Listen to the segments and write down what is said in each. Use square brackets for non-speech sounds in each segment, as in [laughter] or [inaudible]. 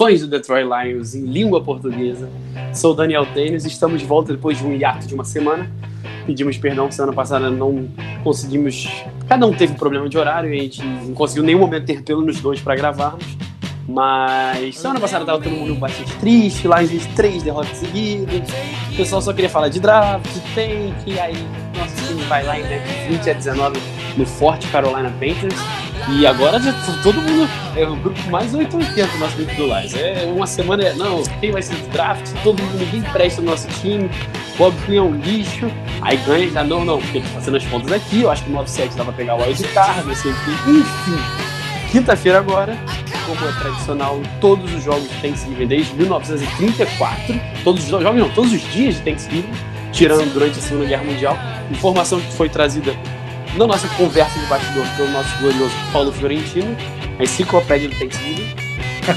fãs do Detroit Lions em língua portuguesa. Sou Daniel Tênis, estamos de volta depois de um hiato de uma semana. Pedimos perdão, semana passada não conseguimos. Cada um teve um problema de horário e a gente não conseguiu nenhum momento ter pelo nos dois para gravarmos. Mas semana passada tava todo mundo bastante triste, Lions fez três derrotas seguidas. O pessoal só queria falar de draft, de tank, e aí nosso time vai lá em né, 20 a 19 no forte Carolina Panthers. E agora já todo mundo. É o grupo mais 880 do nosso grupo do Lions. É uma semana. Não, quem vai ser do draft? Todo mundo, ninguém presta no nosso time. Bob Quinn é um lixo. Aí ganha já não, não, porque tá fazendo as contas aqui. Eu acho que o 9-7 dá pegar o card, não sei o quê. Enfim. Quinta-feira agora, como é tradicional, todos os jogos de Thanksgiving desde 1934. Todos os jogos, não, todos os dias de Thanksgiving, tirando durante a Segunda Guerra Mundial. Informação que foi trazida na nossa conversa de bastidor pelo nosso glorioso Paulo Fiorentino, a enciclopédia do Thanksgiving.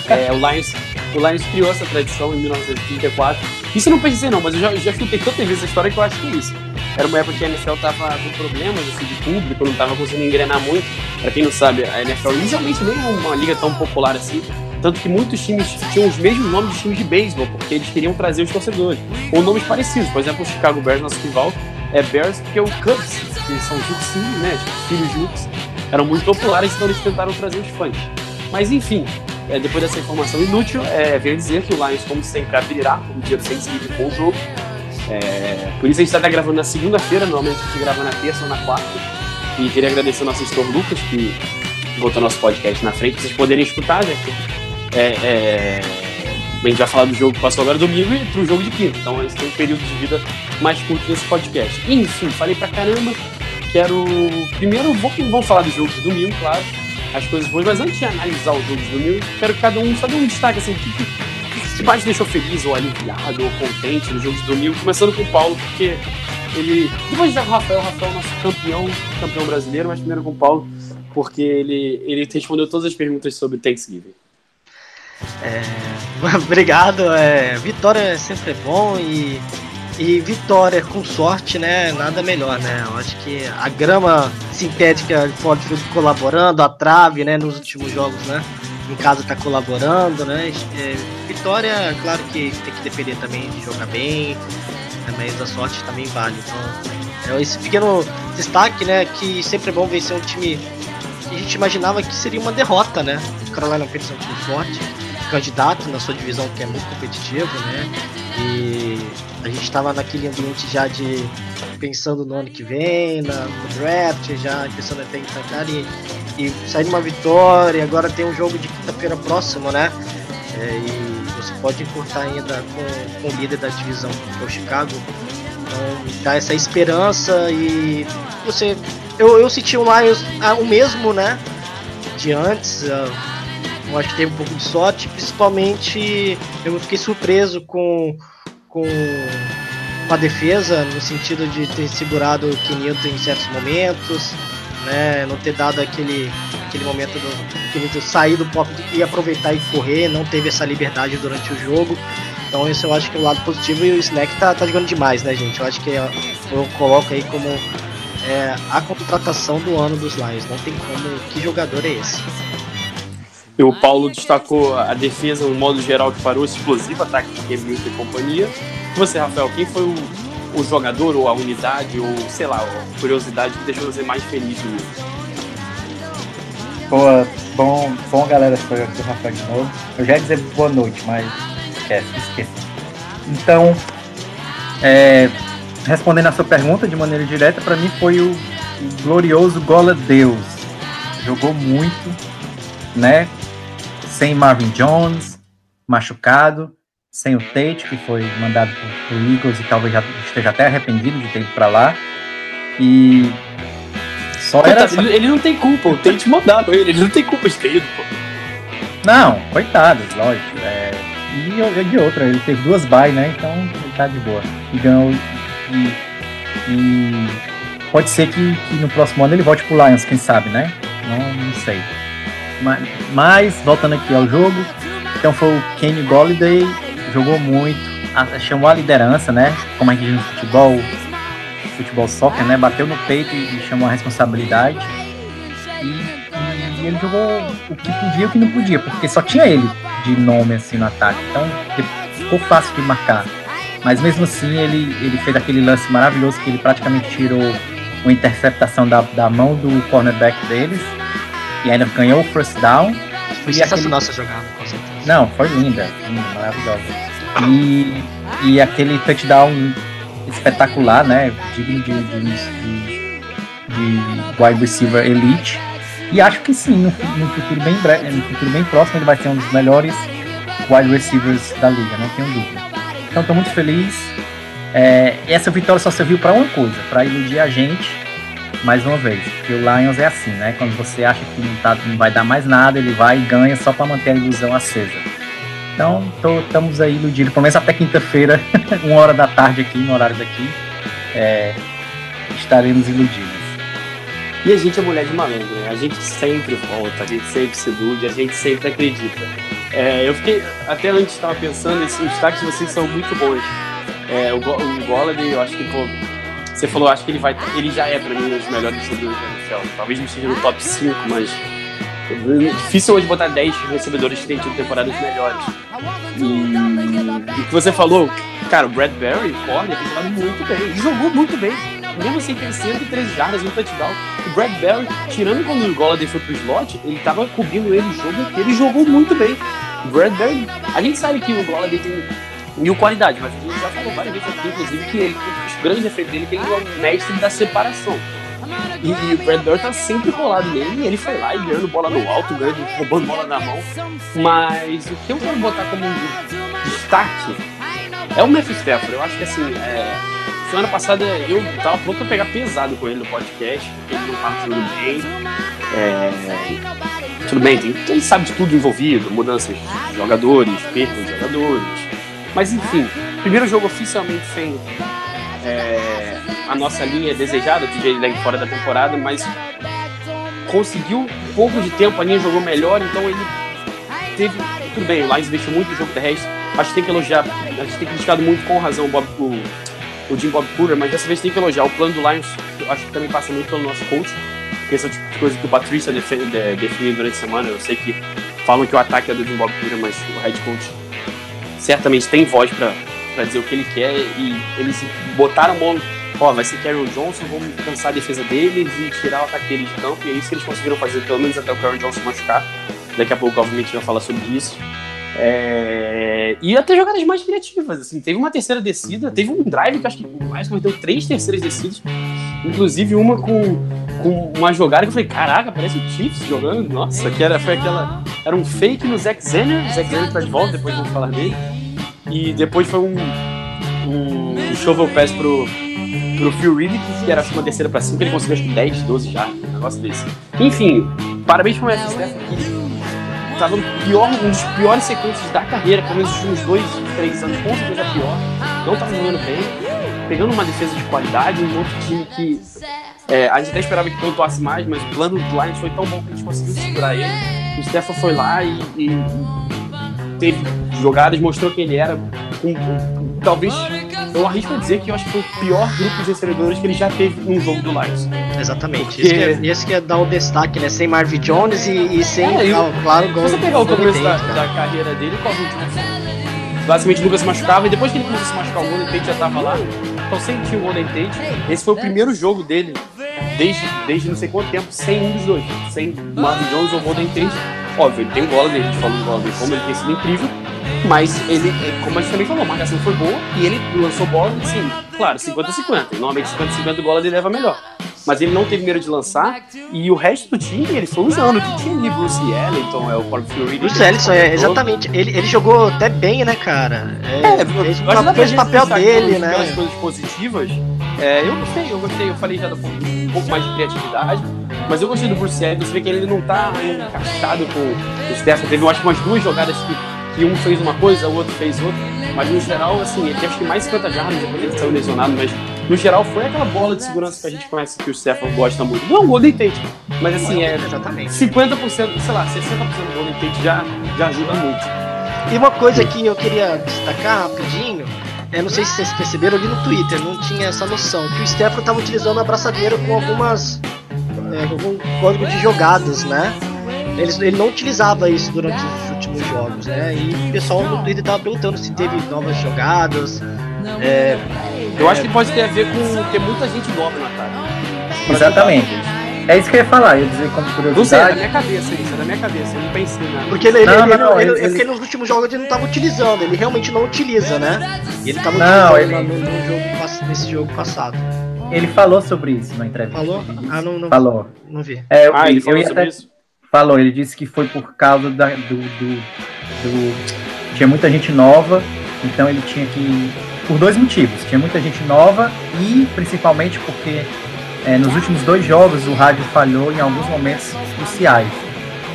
É, o, Lions, o Lions criou essa tradição em 1934. Isso não pensei não, mas eu já, já chutei tantas vezes essa história que eu acho que é isso. Era uma época que a NFL tava com problemas assim, de público, não tava conseguindo engrenar muito. Pra quem não sabe, a NFL inicialmente nem é uma liga tão popular assim. Tanto que muitos times tinham os mesmos nomes de times de beisebol, porque eles queriam trazer os torcedores. Ou nomes parecidos. Por exemplo, o Chicago Bears, nosso rival, é Bears porque o Cubs, que são Juxinhos, né? Tipo, filhos Jux, eram muito populares, então eles tentaram trazer os fãs. Mas enfim, é, depois dessa informação inútil, é, venho dizer que o Lions, como sempre, abrirá o dia do Thanksgiving com o jogo. É, por isso a gente está gravando na segunda-feira, normalmente a gente grava na terça ou na quarta. E queria agradecer ao nosso editor Lucas, que botou nosso podcast na frente, pra vocês poderem escutar, né? É, é, a gente vai falar do jogo que passou agora domingo e pro jogo de quinta. Então a gente tem um período de vida mais curto nesse podcast. Enfim, falei pra caramba. Quero. Primeiro, vou- vamos falar do jogo de domingo, claro. As coisas boas, mas antes de analisar o jogo de domingo, quero que cada um só dê um destaque assim, o que, que, que mais deixou feliz ou aliviado ou contente no jogo de domingo, começando com o Paulo, porque ele. Depois com o Rafael, o Rafael é nosso campeão, campeão brasileiro, mas primeiro com o Paulo, porque ele, ele respondeu todas as perguntas sobre Thanksgiving. [laughs] Obrigado. É, vitória é sempre bom e, e vitória com sorte, né? Nada melhor, né? Eu acho que a grama sintética de Ford Field colaborando, a trave, né? Nos últimos jogos, né? Em casa tá colaborando, né? É, vitória, claro que tem que depender também de jogar bem, né, mas a sorte também vale. Então, é esse pequeno destaque, né? Que sempre é bom vencer um time que a gente imaginava que seria uma derrota, né? O Carolina Panthers é um time forte candidato na sua divisão que é muito competitivo, né? E a gente estava naquele ambiente já de pensando no ano que vem, na, no draft, já pensando até em tancar e, e sair uma vitória. Agora tem um jogo de quinta-feira próximo, né? É, e você pode encurtar ainda com, com o líder da divisão, que é o Chicago. Então dá essa esperança e você. Eu, eu senti o Lions ah, o mesmo, né? De antes. ah, eu acho que teve um pouco de sorte, principalmente eu fiquei surpreso com, com, com a defesa, no sentido de ter segurado o Kenilton em certos momentos, né, não ter dado aquele, aquele momento do Kenilton sair do pop e aproveitar e correr, não teve essa liberdade durante o jogo. Então isso eu acho que é o lado positivo e o Snack tá, tá jogando demais, né, gente? Eu acho que é- eu coloco aí como é, a contratação do ano dos Lions. Não tem como. Que jogador é esse? E o Paulo destacou a defesa, no modo geral, que parou explosivo ataque de Hamilton e companhia. E você, Rafael, quem foi o, o jogador, ou a unidade, ou sei lá, a curiosidade que deixou você mais feliz no jogo? Boa, bom, bom galera, sou eu aqui o Rafael de novo. Eu já ia dizer boa noite, mas esquece, esqueci. Então, é, respondendo a sua pergunta de maneira direta, para mim foi o, o glorioso Gola Deus. Jogou muito, né? Sem Marvin Jones, machucado, sem o Tate, que foi mandado pro, pro Eagles e talvez já esteja até arrependido de ter ido para lá. E só era Coitado, ele, ele não tem culpa, o Tate mandaram ele, ele não tem culpa de ter ido, pô. Não, coitado, lógico. É, e, e de outra, ele teve duas bye, né? Então ele tá de boa. E ganhou. E, e pode ser que, que no próximo ano ele volte pro Lions, quem sabe, né? Não, não sei. Mas, mas, voltando aqui ao jogo, então foi o Kenny Golliday, jogou muito, chamou a liderança, né? Como é que diz no futebol, futebol soccer, né? Bateu no peito e, e chamou a responsabilidade. E, e ele jogou o que podia e o que não podia, porque só tinha ele de nome assim no ataque. Então ficou fácil de marcar. Mas mesmo assim ele, ele fez aquele lance maravilhoso que ele praticamente tirou uma interceptação da, da mão do cornerback deles e ainda ganhou o first down. Foi sensacional essa jogada, com certeza. Não, foi linda, linda, maravilhosa. E, e aquele touchdown espetacular, né? Digno de, de, de, de wide receiver elite. E acho que sim, no, no futuro bem breve, no futuro bem próximo, ele vai ser um dos melhores wide receivers da liga, não tenho dúvida. Então estou muito feliz. É, essa vitória só serviu para uma coisa, para iludir a gente mais uma vez. Porque o Lions é assim, né? Quando você acha que não, tá, não vai dar mais nada, ele vai e ganha só para manter a ilusão acesa. Então, tô- estamos aí iludidos, pelo menos até quinta-feira, [laughs] uma hora da tarde aqui, no horário daqui, é, estaremos iludidos. E a gente é mulher de malandro, né? A gente sempre volta, a gente sempre se ilude, a gente sempre acredita. É, eu fiquei, até antes estava pensando, esses destaques de vocês são muito bons. É, o, o Golladay, eu acho que, pô, você falou, acho que ele vai, ele já é pra mim um dos melhores recebedores da NFL. Talvez não esteja no top 5, mas difícil hoje botar 10 recebedores que têm tido temporadas melhores. E, o que você falou, cara, o Bradbury, corner, tem jogado muito bem. Ele jogou muito bem. Mesmo sem ter 113 jardas no touchdown. O Bradbury, tirando quando o Golladay foi pro slot, ele tava cobrindo ele o jogo e jogou muito bem. O Bradbury, a gente sabe que o Golladay tem mil qualidades, mas a gente já falou várias vezes aqui, inclusive, que ele, os grandes defeitos dele é que ele é o mestre da separação. E, o Bradbury tá sempre colado nele ele foi lá e ganhando bola no alto, ganhando, roubando bola na mão. Mas o que eu quero botar como um destaque é o Memphis. Eu acho que assim, é, semana passada eu tava pronto pra pegar pesado com ele no podcast, porque ele não tava jogando bem. É, tudo bem, tem, ele sabe de tudo envolvido, mudanças de jogadores, perda de jogadores. Mas enfim, primeiro jogo oficialmente sem é, a nossa linha desejada, de ele lá fora da temporada, mas conseguiu pouco de tempo, a linha jogou melhor, então ele teve. Tudo bem, o Lions investiu muito no jogo terrestre. Acho que tem que elogiar, a gente tem criticado muito com razão o, Bob, o, o Jim Bob Cooler, mas dessa vez tem que elogiar. O plano do Lions, acho que também passa muito pelo nosso coach, porque esse é o tipo de coisa que o Patrícia defende, de, definiu durante a semana. Eu sei que falam que o ataque é do Jim Bob Cooler, mas o head coach certamente tem voz pra pra dizer o que ele quer e eles botaram mão, ó, vai ser Karen Johnson, vamos cansar a defesa deles e tirar o ataque deles de campo, e é isso que eles conseguiram fazer, pelo menos até o Karen Johnson machucar. Daqui a pouco, obviamente, vai falar sobre isso. É... E até jogadas mais criativas, assim, teve uma terceira descida, teve um drive que acho que mais cometeu três terceiras descidas, inclusive uma com, com uma jogada que eu falei, caraca, parece o Chiefs jogando, nossa, que era, foi aquela, era um fake no Zack Zenner, Zack Zenner tá de volta, depois vamos falar dele, e depois foi um, um, um shovel pass pro, pro Phil Reed, que era que uma terceira pra cima, ele conseguiu acho que 10, 12 já, um negócio desse. Enfim, parabéns pro Matthew Stafford, que tava no pior, um dos piores sequências da carreira, pelo menos nos últimos dois, três anos, com certeza pior. Não tava jogando bem, pegando uma defesa de qualidade, um outro time que é, a gente até esperava que pontuasse mais, mas o plano do Lions foi tão bom que a gente conseguiu segurar ele. O Stefan foi lá e, e teve jogadas, mostrou quem ele era. Com, com- talvez, eu arrisco a dizer que eu acho que foi o pior grupo de recebedores que ele já teve num jogo do Lions. Exatamente. Porque- Isso, que é, isso que é dar o destaque, né? Sem Marvin Jones e, e sem, É, e o- ah, claro, Se gol você pegar o começo da, cara. da carreira dele, qual o último? Basicamente nunca se machucava, e depois que ele começou a se machucar, o Golden Tate já tava lá. Então tinha o Golden Tate. Esse foi o primeiro jogo dele, desde, desde não sei quanto tempo, sem um dos dois. Sem Marvin Jones ou Golden Tate. Óbvio, ele tem bola, a gente falou do Golden como ele tem sido incrível. Mas ele, como a gente também falou, a marcação foi boa e ele lançou bola, assim, claro, 50-50. Normalmente 50-50 o ele leva melhor. Mas ele não teve medo de lançar e o resto do time ele foi usando. Que tinha ali Bruce Ellington, é o Paul Fury. Bruce Ellison, é, exatamente. Ele, ele jogou até bem, né, cara? É, É, fez, pra fez o papel dele, né? coisas positivas, é, eu gostei, eu gostei. Eu falei já um pouco mais de criatividade. Mas eu gostei do Bruce Arians, você vê que ele não tá encaixado com o Stefan. Teve, eu acho, umas duas jogadas que, que um fez uma coisa, o outro fez outra. Mas no geral, assim, ele acho que mais 50 jardas depois ele saiu lesionado, mas no geral foi aquela bola de segurança que a gente conhece que o Stefan gosta muito. Não o Golden Tate, mas assim, é Exatamente. 50%, sei lá, 60% do Golden Tate já, já ajuda muito. E uma coisa que eu queria destacar rapidinho, é, não sei se vocês perceberam ali no Twitter, não tinha essa noção, que o Stefano estava utilizando a braçadeira com algumas. É, código de jogadas, né? Ele, ele não utilizava isso durante os últimos jogos, né? E o pessoal no Twitter tava perguntando se teve novas jogadas. É, Eu acho que pode ter a ver com ter muita gente nova no ataque. Exatamente. É isso que eu ia falar, eu ia dizer como Não sei, é da curiosidade. minha cabeça isso, é da minha cabeça, eu não pensei nada. porque ele, ele, Não, ele- não, ele- ele- é porque nos últimos jogos ele não estava utilizando, ele realmente não utiliza, né? E ele estava Não, utilizando ele- no, no jogo, nesse jogo passado. Ele falou sobre isso na entrevista. Falou? Ele disse- Ah, não, não, Falou. não vi. É, eu, Ah, ele eu falou ia sobre até- isso? Falou, ele disse que foi por causa da, do, do, do- Tinha muita gente nova, então ele tinha que. Por dois motivos. Tinha muita gente nova e principalmente porque é, nos últimos dois jogos o rádio falhou em alguns momentos cruciais.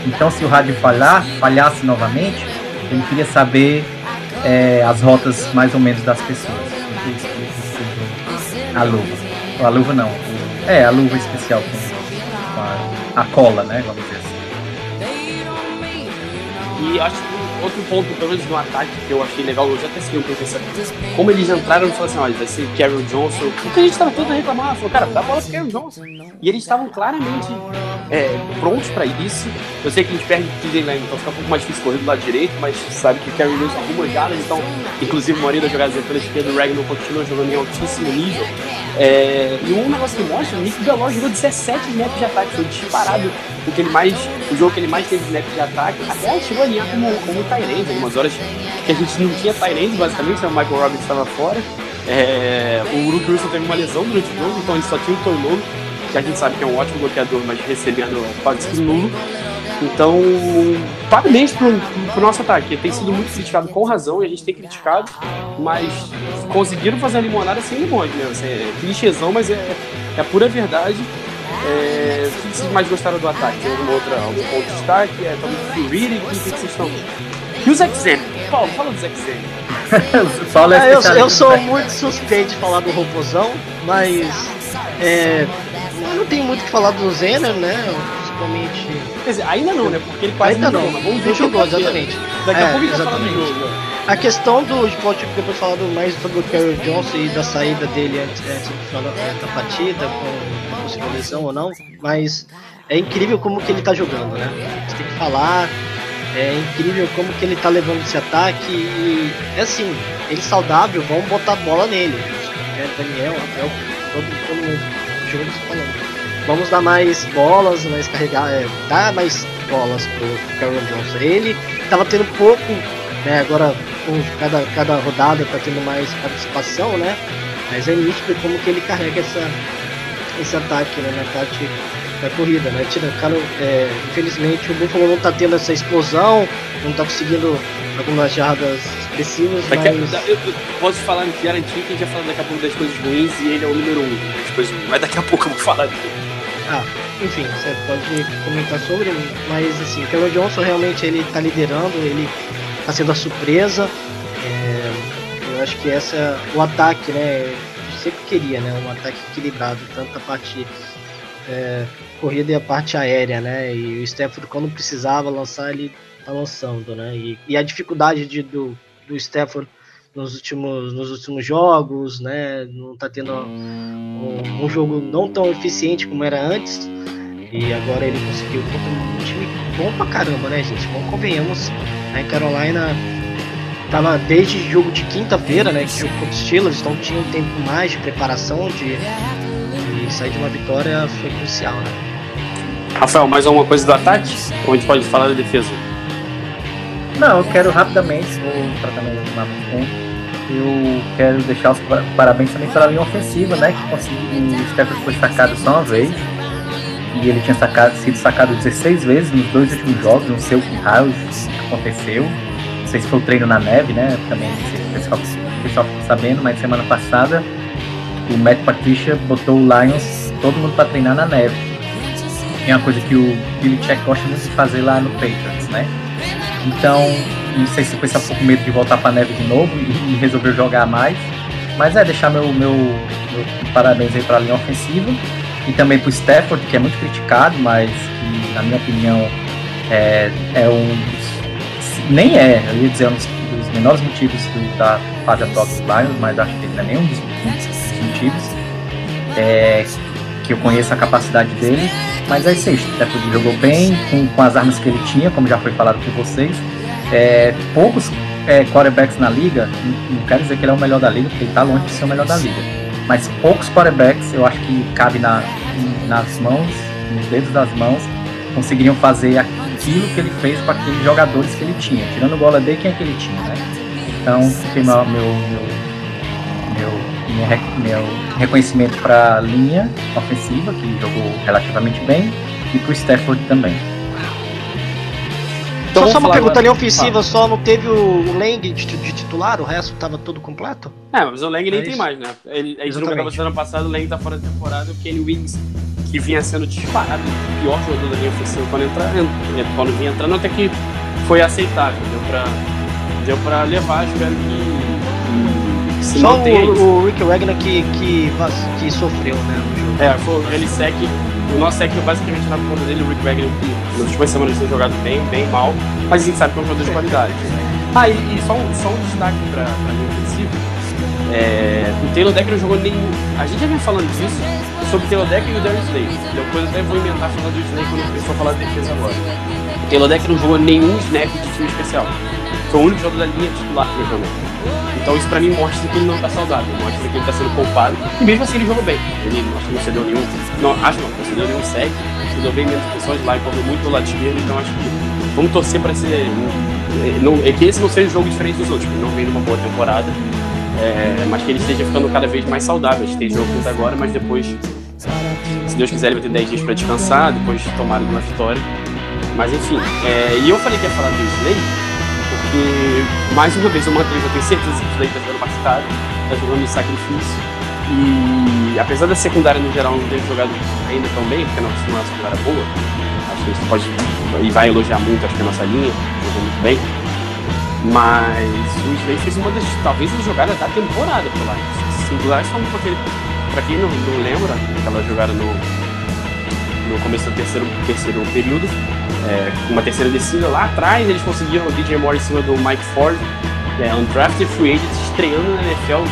Então se o rádio falhar, falhasse novamente, ele queria saber é, as rotas mais ou menos das pessoas. Por isso que ele precisa- A luva. A luva não. É, a luva especial com, a, a cola, né? Vamos dizer assim. E acho que outro ponto, pelo menos no ataque, que eu achei legal, eu já até segui um essa. Como eles entraram e falaram assim: olha, vai ser Carol Johnson. Porque a gente tava todo reclamando, falou, cara, dá bola pro Carol Johnson. E eles estavam claramente é, prontos pra isso. Eu sei que a gente perde o TJ Lang, então fica um pouco mais difícil correr do lado direito, mas sabe que o Carol Johnson algumas jardas, então, inclusive, a maioria das jogadas é pela esquerda, o Ragnar continua jogando em altíssimo nível. É, e um negócio que mostra, o Nick Belor jogou 17 snaps de ataque, foi disparado o que ele mais, o jogo que ele mais teve snaps de ataque, até chegou a alinhar como, como Tyrande, algumas horas que a gente não tinha Tyrande, basicamente, né? o Michael Robbins estava fora. É, o Luke Wilson teve uma lesão durante o jogo, então ele só tinha o Toilolo, que a gente sabe que é um ótimo bloqueador, mas recebendo quase que nulo. Então, parabéns pro, pro, nosso ataque. Tem sido muito criticado com razão, e a gente tem criticado, mas conseguiram fazer a limonada sem limões, né? Assim, é clichêzão, mas é, é a pura verdade. É, o que vocês mais gostaram do ataque? Tem alguma outra, algum ponto de destaque? É, talvez o Reading, o que vocês estão... E o Zack Zen? Paulo, fala do Zack Zen. é [laughs] É, eu, eu sou muito suspeito de falar do robozão, mas é, não tenho muito o que falar do Zener, né? Principalmente. Quer dizer, ainda não, né? Porque ele quase Ainda não, jogou, vamos ver jogou, exatamente. Daqui a É, pouco a falar do exatamente. jogo. A questão do. Gente pode depois falar do- mais sobre o Carol Johnson e da saída dele antes, antes do final da, da partida, com possível lesão ou não, mas é incrível como que ele tá jogando, né? Você tem que falar. É incrível como que ele tá levando esse ataque e é assim, ele saudável, vamos botar a bola nele. É, Daniel, Abel, todo, todo mundo Vamos dar mais bolas, mais carregar, é, dar mais bolas pro Carol Johnson. Ele tava tendo pouco, né? Agora com cada, cada rodada tá tendo mais participação, né? Mas é nítido como que ele carrega essa, esse ataque, né? Na parte da corrida, né? Tira, cara, é, infelizmente o Buffalo não tá tendo essa explosão, não tá conseguindo algumas jardas a, mas... eu, eu posso falar, garantir que a gente vai falar daqui a pouco das coisas ruins e ele é o número um das coisas ruins. Mas daqui a pouco eu vou falar dele. Ah, enfim, você pode comentar sobre, mas assim, o Cameron Johnson realmente ele tá liderando, ele tá sendo a surpresa. É, eu acho que essa é o ataque, né? Eu sempre queria, né? Um ataque equilibrado, tanto a parte é, corrida e a parte aérea, né? E o Stafford quando precisava lançar, ele tá lançando, né? E, e a dificuldade de, do, do Stafford nos últimos, nos últimos jogos, né? Não tá tendo um, um jogo não tão eficiente como era antes. E agora ele conseguiu um time bom pra caramba, né, gente? Vamos convenhamos. A Carolina tava desde jogo de quinta-feira, né? Que jogo contra os Steelers, então tinha um tempo mais de preparação de, de sair de uma vitória foi crucial, né? Rafael, mais alguma coisa do ataque? Ou a gente pode falar da defesa? Não, eu quero rapidamente, vou tratar mais mais tempo. Eu quero deixar os pa- parabéns também pela linha ofensiva, né? Que conseguiu. O Stephen foi sacado só uma vez. E ele tinha sacado, sido sacado 16 vezes nos dois últimos jogos. Não sei o que raio aconteceu. Não sei se foi o treino na neve, né? Também não sei se o pessoal, o pessoal ficou sabendo, mas semana passada o Matt Patricia botou o Lions, todo mundo para treinar na neve. é uma coisa que o Belichick gosta muito de fazer lá no Patriots, né? Então, não sei se foi só um pouco medo de voltar para neve de novo e, e resolveu jogar mais. Mas é deixar meu, meu, meu parabéns aí para a linha ofensiva e também para o Stafford, que é muito criticado, mas que, na minha opinião, é, é um dos, nem é, eu ia dizer, um dos, dos menores motivos do, da fase atual dos Lions, mas acho que ele não é nenhum dos, dos motivos. É, que eu conheço a capacidade dele, mas é isso aí, Stafford jogou bem, com, com as armas que ele tinha, como já foi falado por vocês. É, poucos é, quarterbacks na liga, não, quero dizer que ele é o melhor da liga, porque ele está longe de ser o melhor da liga. Mas poucos quarterbacks, eu acho que cabe na, nas mãos, nos dedos das mãos, conseguiriam fazer aquilo que ele fez com aqueles jogadores que ele tinha. Tirando o Golladay, quem é que ele tinha, né? Então, fiquei meu, meu, meu, meu, reconhecimento para a linha ofensiva, que jogou relativamente bem, e para o Stafford também. Então, só, só uma pergunta ali ofensiva, só não teve o, Lang de, de titular, o resto tava todo completo? É, mas o Lang nem É tem mais, né? Ele, a gente não gravou semana passada, o Lang tá fora da temporada, o Kenny Wings, que vinha sendo disparado, o pior jogador da linha ofensiva quando, entrar, ent- quando vinha entrando, até que foi aceitável, deu pra, deu pra levar, espero que se Só o, o Rick Wagner que, que, que sofreu, né, no jogo. É, foi, ele sec, o nosso sec basicamente na conta dele, o Rick Wagner, que nas últimas semanas tem jogado bem, bem mal, mas a gente sabe que é um jogador de qualidade. Ah, e, e só, um, só um destaque pra, pra linha ofensiva. É, o Taylor Decker não jogou nenhum. A gente já vem falando disso sobre o Taylor Decker e o Darius Slay. Depois eu até vou inventar falando do Slay quando eu for falar de defesa agora. O Taylor Decker não jogou nenhum snap de time especial. Foi o único jogo da linha titular que jogou. Então isso pra mim mostra que ele não tá saudável, mostra que ele tá sendo poupado. E mesmo assim ele jogou bem. Ele acho que não cedeu nenhum. Não, acho não, não cedeu nenhum sec, cedeu bem menos pessoas lá e correu muito do lado esquerdo, então acho que vamos torcer pra ser. é, Não, é que esse não seja um jogo diferente dos outros, que ele não vem numa boa temporada. é, mas que ele esteja ficando cada vez mais saudável. A gente tem agora, mas depois, se Deus quiser, ele vai ter 10 dias pra descansar, depois tomar uma vitória. Mas enfim, é, e eu falei que ia falar do Slay, porque mais uma vez o Matheus, eu tenho certeza que o Slay tá jogando machucado, tá jogando sacrifício. E apesar da secundária no geral não ter jogado ainda tão bem, porque não é uma secundária boa, acho que a gente pode e vai elogiar muito, acho que a nossa linha jogou muito bem. Mas o Slay fez uma das, talvez, as jogadas da temporada pro Lions. Singular só um aquele, pra quem não, não lembra, aquela jogada no, no começo do terceiro, terceiro período, é, uma terceira descida lá atrás, eles conseguiram o DJ Moore em cima do Mike Ford, é, undrafted free agent, estreando na NFL,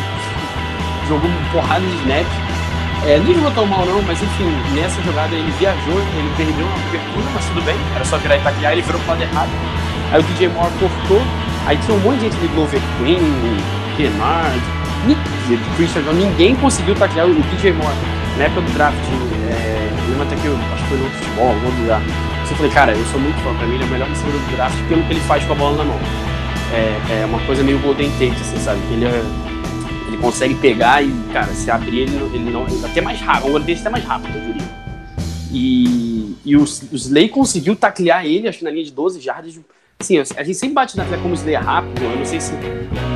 jogou uma porrada de snap. É, não jogou tão mal não, mas enfim, nessa jogada ele viajou, ele perdeu uma cobertura, mas tudo bem, era só virar e taclear, ele virou pro lado errado. Aí o DJ Moore cortou, aí tinha um monte de gente de Glover Queen, Nick- Christian ninguém conseguiu taclear o DJ Moore. Na época do draft, é, lembro até que eu acho que foi no futebol, algum lugar. Eu falei, cara, eu sou muito fã, pra mim ele é o melhor recebedor do draft pelo que ele faz com a bola na mão. É, é uma coisa meio Golden Tate, assim, sabe? Que ele, é- ele consegue pegar e, cara, se abrir ele, ele não. Ele até mais rápido, um olho desse até mais rápido, eu diria. E, e o, o Slay conseguiu taclear ele, acho que na linha de 12 jardas. Assim, a gente sempre bate na tecla como o Slay é rápido. Eu não sei se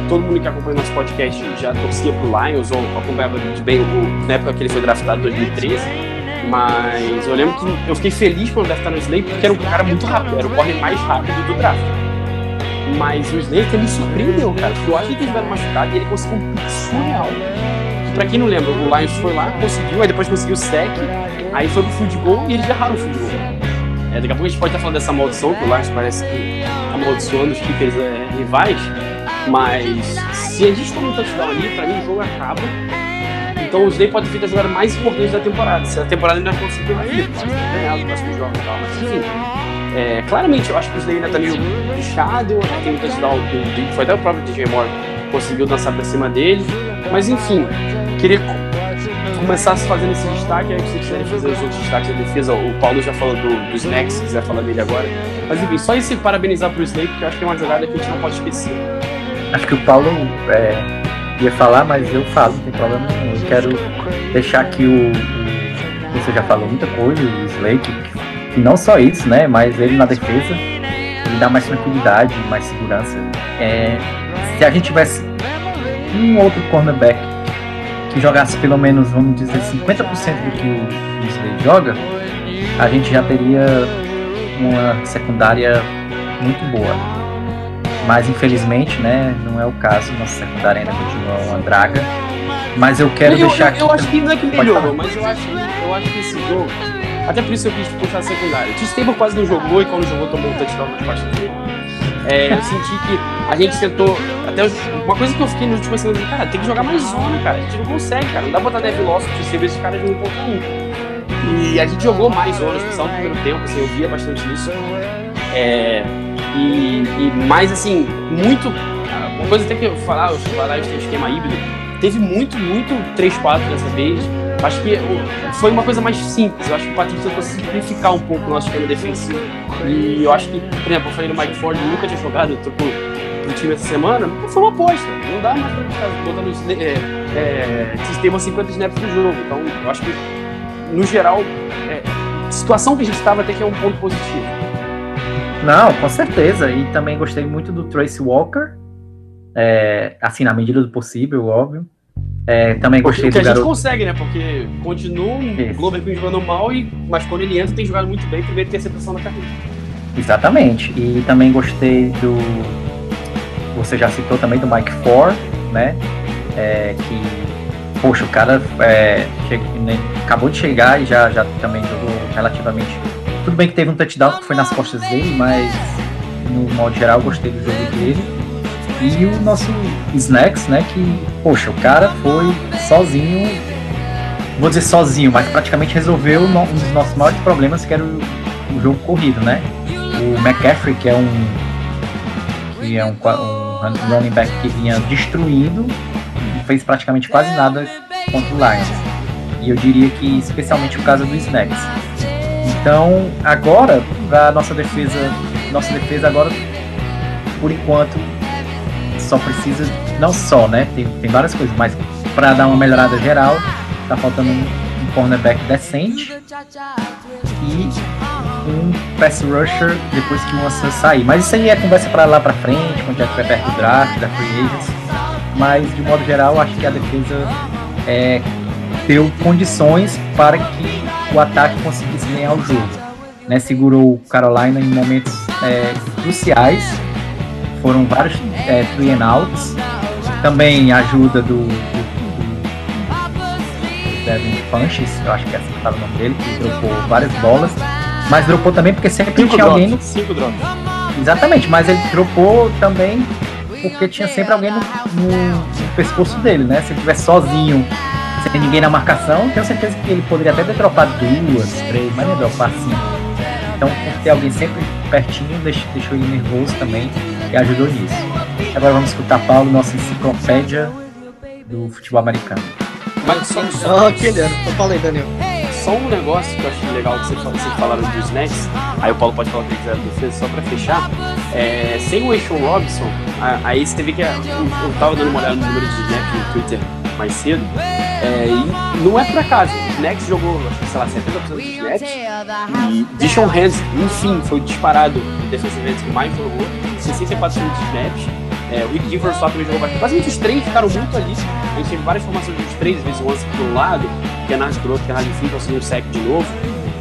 todo mundo que acompanha nosso podcast já torcia pro Lions ou acompanhava muito bem o, na época que ele foi draftado em 2013. Mas eu lembro que eu fiquei feliz quando draftaram o Slay porque era um cara muito rápido, era o corner mais rápido do draft. Mas o Slay me surpreendeu, cara, porque eu acho que ele estiver machucado e ele conseguiu um pique surreal. Pra quem não lembra, o Lions foi lá, conseguiu, aí depois conseguiu o sec, aí foi pro field goal e eles erraram o field goal. É, daqui a pouco a gente pode estar falando dessa maldição, que o Lions parece que tá amaldiçoando os kickers é, rivais, mas se a gente toma um touchdown ali, pra mim o jogo acaba. Então o Slay pode ter feito a jogada mais importante da temporada. Se a temporada ainda conseguir vida, pode ter ganhado o próximo jogo e tal, mas enfim. É, claramente eu acho que o Slay ainda tá meio bichado, tem um touchdown do, do, foi até o próprio DJ Moore conseguiu dançar pra cima dele, mas enfim, queria co- começar fazendo esse destaque, aí se vocês quiserem fazer os outros destaques da defesa, o Paulo já falou do, do Snacks, se quiser falar dele agora, mas enfim, só esse parabenizar pro Slay, porque eu acho que é uma jogada que a gente não pode esquecer. Acho que o Paulo é, ia falar, mas eu falo, não tem problema nenhum. Eu quero deixar aqui o. Você já falou muita coisa, o Slake, que não só isso, né? Mas ele na defesa, ele dá mais tranquilidade, mais segurança. É, se a gente tivesse um outro cornerback que jogasse pelo menos, vamos dizer, 50% do que o, Slade joga, a gente já teria uma secundária muito boa. Mas infelizmente, né, não é o caso. Nossa secundária ainda continua uma draga. Mas eu quero eu, deixar eu, aqui. eu acho que não é que melhorou, mas eu acho, eu acho que esse jogo. Até por isso eu quis puxar a secundária. O T-Stable quase não jogou e quando jogou tomou um touchdown nas costas dele. É, eu senti que a gente tentou. Até uma coisa que eu fiquei nos últimos semanas, cara, tem que jogar mais zona, cara. A gente não consegue, cara. Não dá pra botar Dev Loss no T-Stable esses caras de 1.1. E a gente jogou mais zona, especial no primeiro tempo, assim, eu via bastante isso. É, e, e mais assim, muito. Uma coisa até que eu falar, eu falar de esquema híbrido, teve muito, muito 3-4 dessa vez. Acho que foi uma coisa mais simples. Eu acho que o Patrick tentou simplificar um pouco o nosso esquema defensivo. E eu acho que, por exemplo, eu falei no Mike Ford, nunca tinha jogado, tô pro, time essa semana, foi uma aposta. Não dá mais pra botando os- é, é, sistema 50 snaps no jogo. Então, eu acho que, no geral, é, situação que a gente estava até que é um ponto positivo. Não, com certeza. E também gostei muito do Trace Walker. É, assim, na medida do possível, óbvio. É, também gostei que a do gente garoto. consegue, né? Porque continua o. Glover Queen jogando mal, e, mas quando ele entra tem jogado muito bem, primeiro interceptação na carreira. Exatamente. E também gostei do. Você já citou também do Mike Ford, né? É, que, poxa, o cara é, che- né, acabou de chegar e já, já também jogou relativamente. Tudo bem que teve um touchdown que foi nas costas dele, mas no modo geral gostei do jogo dele. E o nosso Snacks, né? Que, poxa, o cara foi sozinho. Vou dizer sozinho, mas praticamente resolveu um dos nossos maiores problemas, que era o, o jogo corrido, né? O McCaffrey, que é um que é um, um run- running back que vinha destruindo, não fez praticamente quase nada contra o Lions. E eu diria que especialmente por causa do Snacks. Então, agora, para nossa defesa, nossa defesa agora, por enquanto, só precisa, não só, né? Tem, tem várias coisas, mas para dar uma melhorada geral, tá faltando um, um cornerback decente e um pass rusher depois que o Moçan sair. Mas isso aí é conversa para lá para frente, quando já estiver perto do draft, da free agents. Mas de modo geral, acho que a defesa é, deu condições para que o ataque conseguisse ganhar o jogo. Né? Segurou o Carolina em momentos é, cruciais. Foram vários é, three and outs. Também a ajuda do, do, do Devin Punches, eu acho que é assim que estava o nome dele, que dropou várias bolas. Mas dropou também porque sempre Cinco tinha alguém drops, cinco drops. Exatamente, mas ele dropou também porque tinha sempre alguém no, no- no pescoço dele, né? Se ele estivesse sozinho, sem ninguém na marcação, tenho certeza que ele poderia até ter dropado duas, três, mas não ia dropar cinco. Então, por ter alguém sempre pertinho, deixou, deixou ele nervoso também e ajudou nisso. Agora vamos escutar Paulo, nossa enciclopédia do futebol americano. Mas só, só, Ah, aquele ano. Eu falei, Daniel. só um negócio que eu achei legal que vocês, fal- vocês falaram dos snacks, aí o Paulo pode falar o que quiser da defesa, só pra fechar. É, sem o Ashon Robinson, a- aí você vê que eu, eu tava dando uma olhada no número de snaps no Twitter mais cedo, é, e não é por acaso. O Snacks jogou, que, sei lá, 70% dos snaps, e Dishon Hands, enfim, foi disparado o defensive que mais jogou, 64% dos snaps. É, o Rick Giver só também jogou bastante. Basicamente os três ficaram muito ali. A gente teve várias formações dos três, às vezes o Once por um lado, Kennard pro outro, Kennard fim, conseguiu um sec de novo.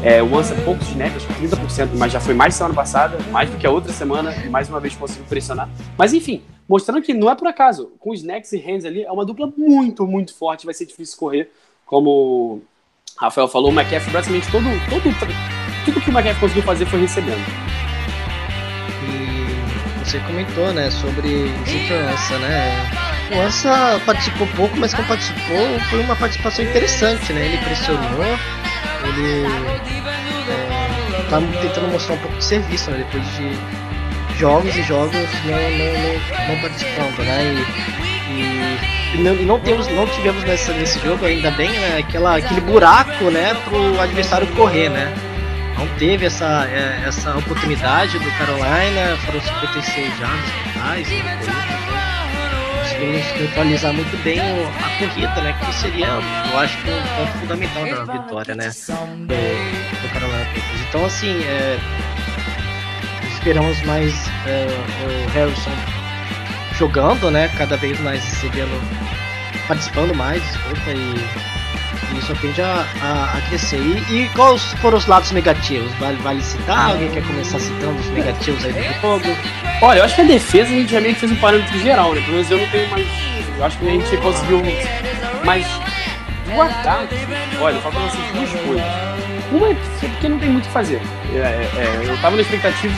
É, o Once poucos snaps, acho que 30%, mas já foi mais semana passada, mais do que a outra semana, mais uma vez conseguiu pressionar. Mas enfim, mostrando que não é por acaso. Com os Snacks e Hands ali, é uma dupla muito, muito forte, vai ser difícil correr. Como o Rafael falou, o McCaffrey, basicamente todo, todo, tudo que o McCaffrey conseguiu fazer foi recebendo. E você comentou, né, sobre segurança, né? O Ansa participou pouco, mas quando participou foi uma participação interessante, né? Ele pressionou, ele é, tá tentando mostrar um pouco de serviço, né? Depois de jogos e jogos não, não, não, não participando, né? E, e, não, e não temos, não tivemos nessa, nesse jogo ainda bem, né? Aquela, aquele buraco, né? Pro adversário correr, né? não teve essa, é, essa oportunidade do Carolina, foram 56 jardas totais, conseguimos neutralizar muito bem a corrida, né, que seria, eu acho que um ponto fundamental da vitória, né, do, do Carolina. Então, assim, é, esperamos mais é, o Harrison jogando, né, cada vez mais recebendo, participando mais, desculpa, e E só tende a, a, a crescer. E, e quais foram os lados negativos? Vale, vale citar? Alguém quer começar citando os negativos aí do jogo? Olha, eu acho que a defesa a gente já meio que fez um parâmetro geral, né? Pelo menos eu não tenho mais. Eu acho que a gente conseguiu. Mas o ataque, olha, faltam assim duas coisas. Uma é porque não tem muito o que fazer. É, é, é, eu tava na expectativa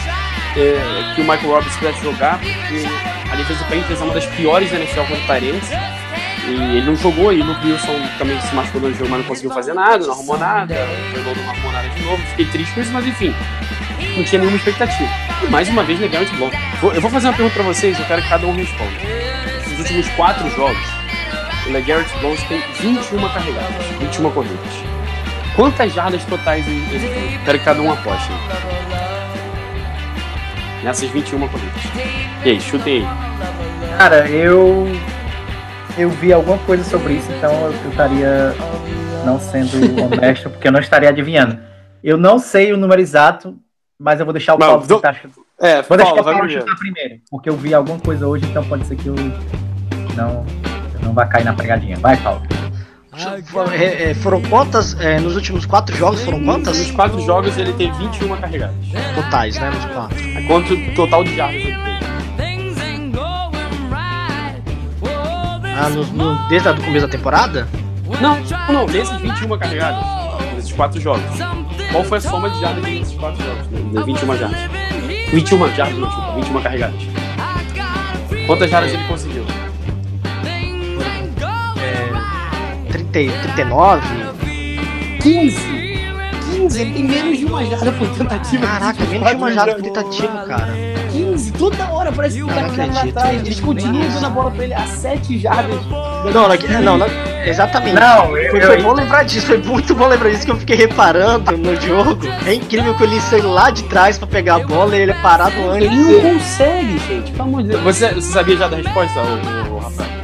é, que o Michael Roberts pudesse jogar, porque a defesa do Panthers é uma das piores da NFL contra o Tyrants. E ele não jogou, e o Luke Wilson também se machucou no jogo, mas não conseguiu fazer nada, não arrumou nada, Pegou não arrumou nada de novo. Fiquei triste com isso, mas enfim, não tinha nenhuma expectativa. E mais uma vez, legal muito bom. Eu vou fazer uma pergunta pra vocês, eu quero que cada um responda. Nos últimos quatro jogos, o LeGarrette Blount tem 21 carregadas, 21 corridas. Quantas jardas totais ele tem? Quero que cada um aposte. Nessas 21 corridas. E aí, chutem aí. Cara, eu. Eu vi alguma coisa sobre isso, então eu estaria não sendo honesto, porque eu não estaria adivinhando. Eu não sei o número exato, mas eu vou deixar o Mas, Paulo do- chutar. É, Vou deixar Paulo, o vai Paulo primeiro. chutar primeiro, porque eu vi alguma coisa hoje, então pode ser que eu não, eu não vá cair na pregadinha. Vai, Paulo. É, é, foram quantas? é, nos últimos quatro jogos foram quantas? Nos quatro jogos ele teve 21 carregadas. Totais, né? Nos quatro. Aí Quanto o total de jardas ele teve? Ah, no, no- desde o começo da temporada? Não, não, desses 21 carregadas, nesses quatro jogos. Qual foi a soma de jardas desses quatro jogos? Né? 21 jardas. 21 jardas, não, desculpa, 21 carregadas. Quantas jardas ele conseguiu? 30, e- 39? 15! 15, ele tem menos de uma jarda por tentativa. Caraca, menos de uma jarda por tentativa, cara. 15, toda hora parece que Eu tá não ficando lá atrás. Eles continuam dando a bola pra ele a 7 jardas. Não, não, não, não, exatamente. Não, eu- foi, foi bom lembrar disso, foi muito bom lembrar disso que eu fiquei reparando no jogo. É incrível que ele saiu lá de trás pra pegar a bola e ele é parado antes. Ele não consegue, gente, pelo amor de Deus. Você, você sabia já da resposta, ô, ô, Rafael?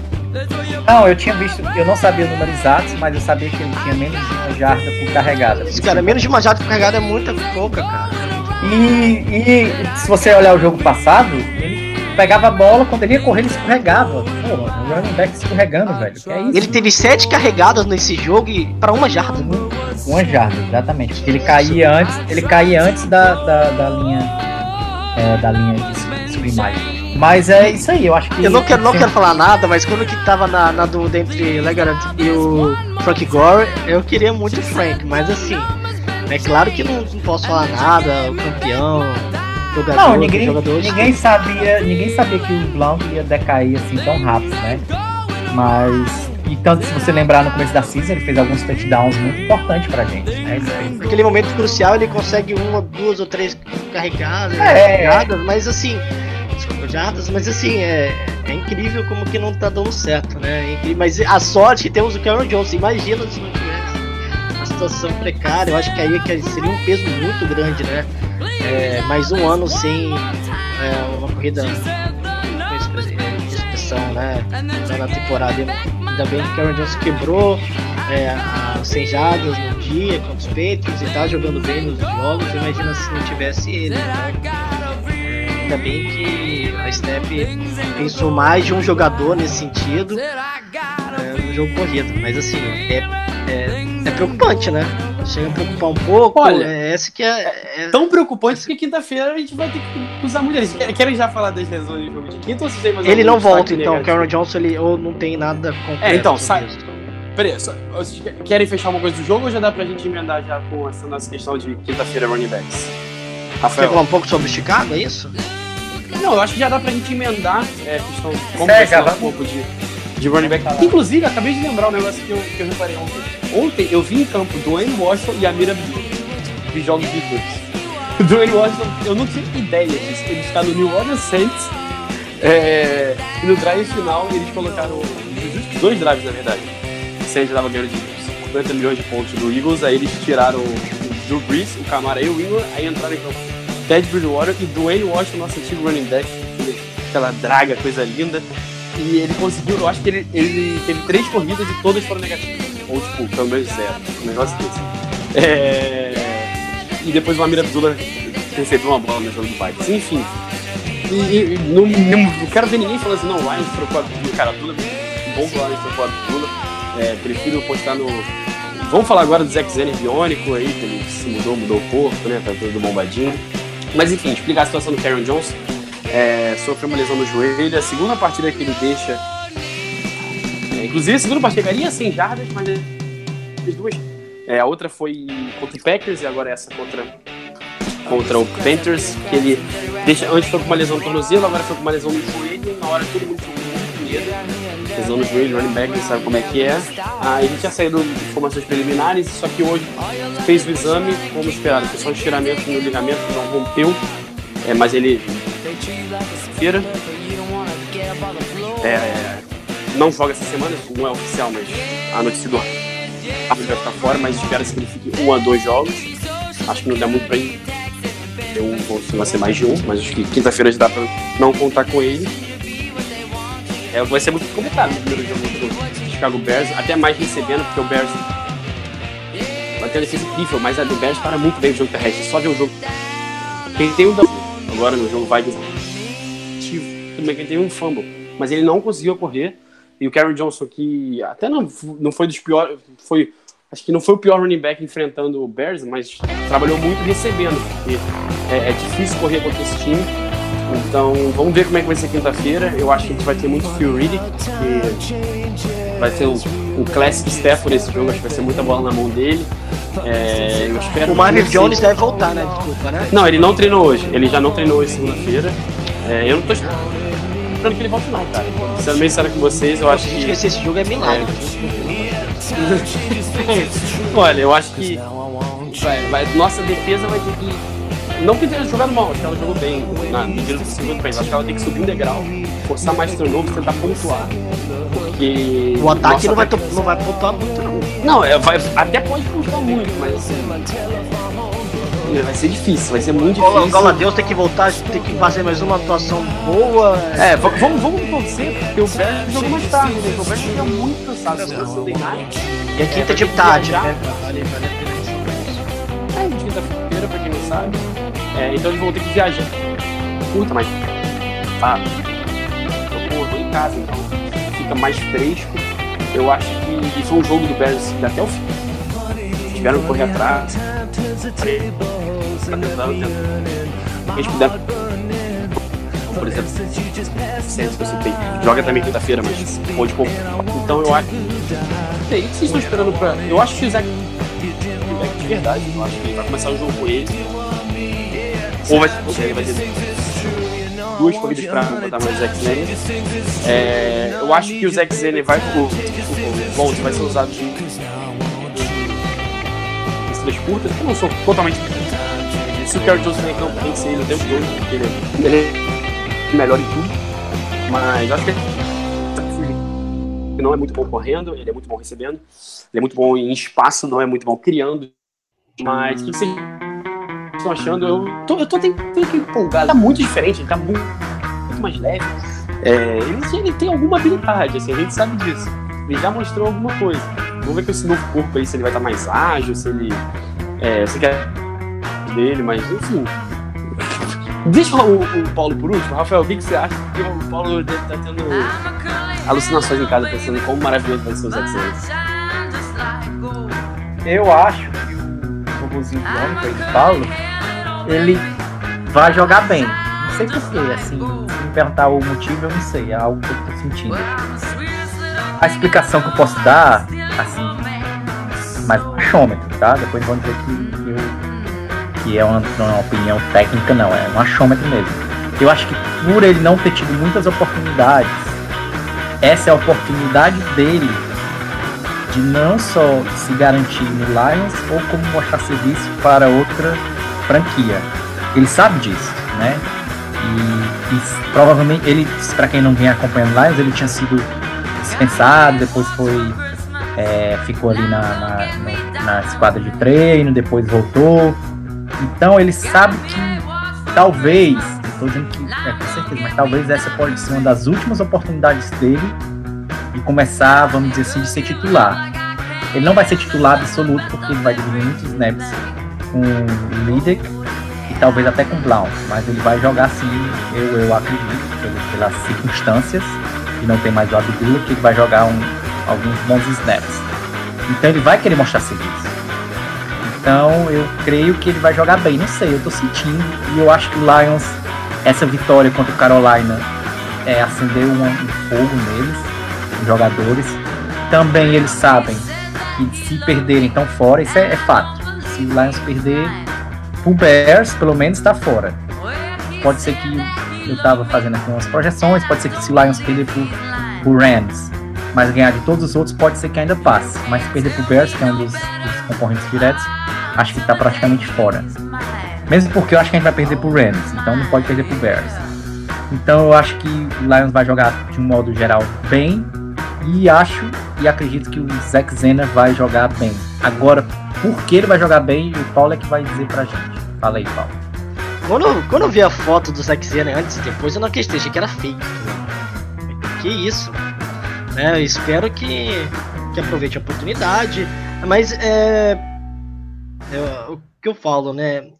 Não, eu tinha visto, eu não sabia o número exato, mas eu sabia que ele tinha menos de uma jarda por carregada. Esse cara, menos de uma jarda por carregada é muita pouca, cara. E, e se você olhar o jogo passado, ele pegava a bola, quando ele ia correr, ele escorregava. Pô, o running back escorregando, velho. É isso? Ele teve sete carregadas nesse jogo e pra uma jarda. Uma jarda, exatamente. Porque ele caía antes, ele caía antes da, da, da linha. é, da linha de, de. Mas é isso aí, eu acho que. Eu não quero, não quero falar nada, mas quando que tava na, na dúvida entre Legarant e o Frank Gore, eu queria muito o Frank, mas assim, é claro que não, não posso falar nada, o campeão, jogador, Não, ninguém, ninguém sabia, ninguém sabia que o Blount ia decair assim tão rápido, né? Mas e tanto se você lembrar no começo da season, ele fez alguns touchdowns muito importantes pra gente, né? Fez- Naquele momento crucial ele consegue uma, duas ou três carregadas, É. jardas, mas assim, jardas, mas assim, é, é incrível como que não tá dando certo, né? É mas a sorte que temos o Cameron Johnson, imagina se não tivesse uma situação precária, eu acho que aí é seria um peso muito grande, né? É, mais um ano sem é, uma corrida com expre- é, expressão, né? Na temporada. Ainda bem que o Cameron Johnson quebrou as 100 jardas no dia contra os Patriots e tá jogando bem nos jogos. Imagina se não tivesse ele. Então, é, bem que a Step pensou mais de um jogador nesse sentido é, no jogo corrido. Mas assim, é, é, é preocupante, né? Chega a preocupar um pouco. Olha, é essa que é. é- Tão preocupante que quinta-feira a gente vai ter que usar muito. Eles querem- já falar das lesões do jogo de quinta ou vocês ele não volta, então. O? Cameron Johnson ele ou não tem nada concreto. É, então, sai-. Peraí, só- vocês que- querem fechar uma coisa do jogo ou já dá pra gente emendar já com essa nossa questão de quinta-feira running backs? Quer Rafael? falar um pouco sobre Chicago, é isso? Não, eu acho que já dá pra gente emendar é, a questão como É, um pouco de, de running back. Inclusive, acabei de lembrar um negócio que eu, que eu reparei ontem. Ontem eu vi em campo Dwayne Washington e Amira Abdul, de jogos de dois. O [laughs] Dwayne Washington, eu não tinha ideia disso. Ele está no New Orleans Saints é, e no drive final eles colocaram dois drives, na verdade. O Saints estava ganhando de 50 milhões de pontos do Eagles, aí eles tiraram Drew Brees, o Camara e o Ingram, aí entraram em campo Ted Bridgewater e Dwayne Washington, nosso antigo running back, aquela draga, coisa linda. E ele conseguiu, eu acho que ele, ele teve três corridas e todas foram negativas. Ou tipo, pelo menos zero. Um negócio desse. É... E depois o Amir Abdullah recebeu uma bola no jogo do Vikings. Enfim. E, e não, não quero ver ninguém falando assim, não, o Lions trocou a Abdullah. Cara, Abdullah, bom que o Lions trocou a Abdullah. É, prefiro postar no, vamos falar agora do Zack Zenner biônico aí, que ele se mudou, mudou o corpo, né? Tá todo bombadinho. Mas enfim, explicar a situação do Karen Johnson. É, sofreu uma lesão no joelho, a segunda partida que ele deixa. é, inclusive a segunda partida pegaria 100 jardas, mas ele fez duas. É, a outra foi contra o Packers e agora essa contra, contra o Panthers, que ele deixa, antes foi com uma lesão no tornozelo, agora foi com uma lesão no joelho, na hora todo mundo ficou muito medo. Lesão no joelho, running back, sabe como é que é. Ah, a gente já saiu de informações preliminares, só que hoje fez o exame, como esperado, foi só um estiramento no ligamento, não rompeu, é, mas ele feira. É, é, não joga essa semana, não é oficial, mas a notícia do ele vai ficar fora, mas espera-se que ele fique um a dois jogos. Acho que não dá muito pra ele. ou se vai ser mais de um, mas acho que quinta-feira já dá pra não contar com ele. É, vai ser muito complicado no primeiro jogo do Chicago Bears, até mais recebendo, porque o Bears vai ter uma defesa incrível, mas a do Bears para muito bem o jogo terrestre. Só ver o jogo. Quem tem um agora no jogo vai tudo bem que teve um fumble, mas ele não conseguiu correr. E o Karen Johnson, que até não, não foi dos piores, foi, acho que não foi o pior running back enfrentando o Bears, mas trabalhou muito recebendo, porque é, é difícil correr contra esse time. Então, vamos ver como é que vai ser quinta-feira. Eu acho que a gente vai ter muito Phil Riddick, que vai ser o, o Classic Stafford nesse jogo, acho que vai ser muita bola na mão dele. É, eu espero O Marvin Jones deve voltar, né? Desculpa, né? Não, ele não treinou hoje. Ele já não treinou hoje segunda-feira. É, eu não tô esperando que ele volte não, cara. Sendo bem sério com vocês, eu acho Se que... vencer esse jogo é milagre. [laughs] Olha, eu acho que vai, vai- nossa defesa vai ter que. Não que tenha jogado mal, acho que ela jogou bem na medida do segundo tempo. Acho que ela tem que subir um degrau, forçar mais turnovers, tentar pontuar. Porque. O ataque nosso não vai, ataque- não vai pontuar muito, não. Não, é, vai, até pode pontuar muito, mas assim. Vai ser difícil, vai ser muito difícil. Gola Deus tem que voltar, tem que fazer mais uma atuação boa. É, vamos, vamos torcer, porque o Bears jogou mais tarde, né? O Bears fica muito cansado. Night, E a quinta vai de ter que tarde, né? Vale, vale a pena. é de quinta-feira, pra quem não sabe. É, então eles vão ter que viajar. Puta, mas. Ah, eu pô, tô em casa, então fica mais fresco. Eu acho que foi um jogo do Bears que até o fim. Tiveram que correr atrás. Tá tentando, tentando. Eles puderam. Por exemplo, que eu citei, joga também quinta-feira, mas pode pouco. Então eu acho. Aí, o que vocês estão esperando pra. Eu acho que o. Zach de verdade, eu acho que vai começar o jogo com ele. Ou vai, ou seja, vai ter duas corridas pra botar mais o Zack Zenner. É, eu acho que o Zack Zenner vai. O, o, Bolt vai ser usado de. Estrelas curtas, eu não sou totalmente. Se o Kerry Johnson tem campo, tem que ser ele o tempo todo, porque ele, ele é melhor em tudo. Mas acho que ele não é muito bom correndo, ele é muito bom recebendo, ele é muito bom em espaço, não é muito bom criando. Mas o que vocês estão achando? Eu tô, eu tô até que empolgado. Tá muito diferente, ele tá muito, muito mais leve. É, ele, ele tem alguma habilidade, assim, a gente sabe disso. Ele já mostrou alguma coisa. Vamos ver com esse novo corpo aí se ele vai estar mais ágil, se ele. É, eu sei que é dele, mas enfim. [laughs] Deixa o, o Paulo por último. Rafael, o que, que você acha? Porque o Paulo deve estar tendo alucinações em casa, pensando em como maravilhoso vai ser os X-Anos. Eu acho que o aí de Paulo, ele vai jogar bem. Não sei porquê, assim, se me perguntar o motivo, eu não sei, é algo que eu tô sentindo. A explicação que eu posso dar, assim, mais achômetro, tá? Depois vão dizer que, eu, que é uma, é uma opinião técnica, não, é um achômetro mesmo. Eu acho que por ele não ter tido muitas oportunidades, essa é a oportunidade dele de não só se garantir no Lions ou como mostrar serviço para outra franquia. Ele sabe disso, né? E, e provavelmente ele, para quem não vinha acompanhando Lions, ele tinha sido dispensado, depois foi é, ficou ali na, na, na esquadra de treino, depois voltou. Então ele sabe que talvez, estou dizendo que é com certeza, mas talvez essa pode ser uma das últimas oportunidades dele de começar, vamos dizer assim, de ser titular. Ele não vai ser titular absoluto porque ele vai dividir muitos snaps com o Liedek e talvez até com Blount, mas ele vai jogar sim, eu, eu acredito, pelas, pelas circunstâncias, e não tem mais o Abdullah, que ele vai jogar um- alguns bons snaps. Então ele vai querer mostrar serviço. Então eu creio que ele vai jogar bem. Não sei, eu tô sentindo. E eu acho que o Lions, essa vitória contra o Carolina, é, acendeu um, um fogo neles, os jogadores. Também eles sabem que se perderem estão fora, isso é, é fato. Se o Lions perder, o Bears pelo menos está fora. Pode ser que eu tava fazendo aqui umas projeções, pode ser que se o Lions perder pro, pro Rams, mas ganhar de todos os outros, pode ser que ainda passe. Mas se perder pro Bears, que é um dos, dos concorrentes diretos, acho que tá praticamente fora. Mesmo porque eu acho que a gente vai perder pro Rams, então não pode perder pro Bears. Então eu acho que o Lions vai jogar de um modo geral bem e acho e acredito que o Zack Zena vai jogar bem. Agora, por que ele vai jogar bem, o Paulo é que vai dizer pra gente. Fala aí, Paulo. Quando, quando eu vi a foto do Zack antes e depois, eu não acreditei, achei que era fake. Que isso? Né, eu espero que, que aproveite a oportunidade. Mas é, é, o que eu falo, né?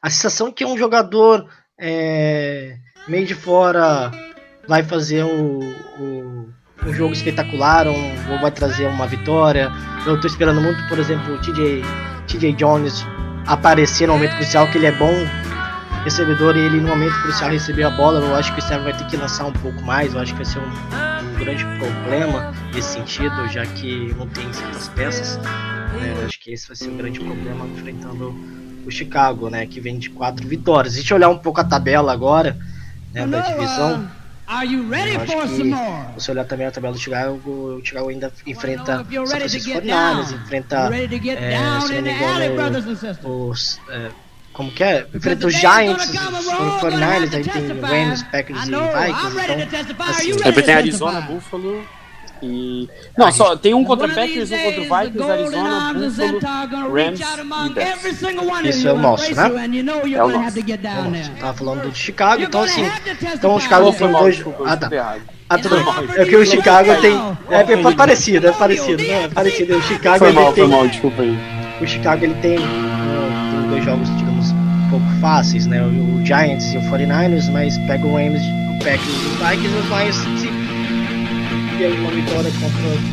A sensação que um jogador é, meio de fora vai fazer o, um jogo espetacular ou vai trazer uma vitória. Eu tô esperando muito, por exemplo, o TJ, TJ Jones aparecer no momento crucial, que ele é bom recebedor e ele no momento crucial receber a bola. Eu acho que o Steve vai ter que lançar um pouco mais. Eu acho que vai ser um, um grande problema nesse sentido, já que não tem certas peças. né? Eu acho que esse vai ser um grande problema enfrentando o Chicago, né? Que vem de quatro vitórias. Deixa eu olhar um pouco a tabela agora, né? Da divisão. Are you ready for some more? se você olhar também a tabela do Chicago, o Chicago ainda enfrenta Well, I know if you're São ready to Francisco get down. 49ers, enfrenta You're ready to get é, down se não me engano, os é, como que é? Enfrenta os Giants, os we're all gonna have 49ers, to aí tem testify. Rams, Packers e Vikings, I'm ready to então testify. Are assim, Aí ready tem to Arizona, testify? Buffalo e. Não, só tem um contra Packers, um contra Vikings, Arizona, Buffalo, Rams e Bears. Isso é o nosso, né? É o nosso. there. tava falando de Chicago, então assim, então o Chicago Foi tem mal, dois. Ah, tá. Ah, tudo bem. É que o Chicago tem. É, é parecido, é parecido, né? É parecido. O Chicago Foi ele mal, tem. foi mal, desculpa aí. O Chicago ele tem, uh, tem dois jogos, digamos, um pouco fáceis, né? O, o Giants e o 49ers, mas pega o Rams, o Packers e os Vikings, os Vier uma vitória contra uh,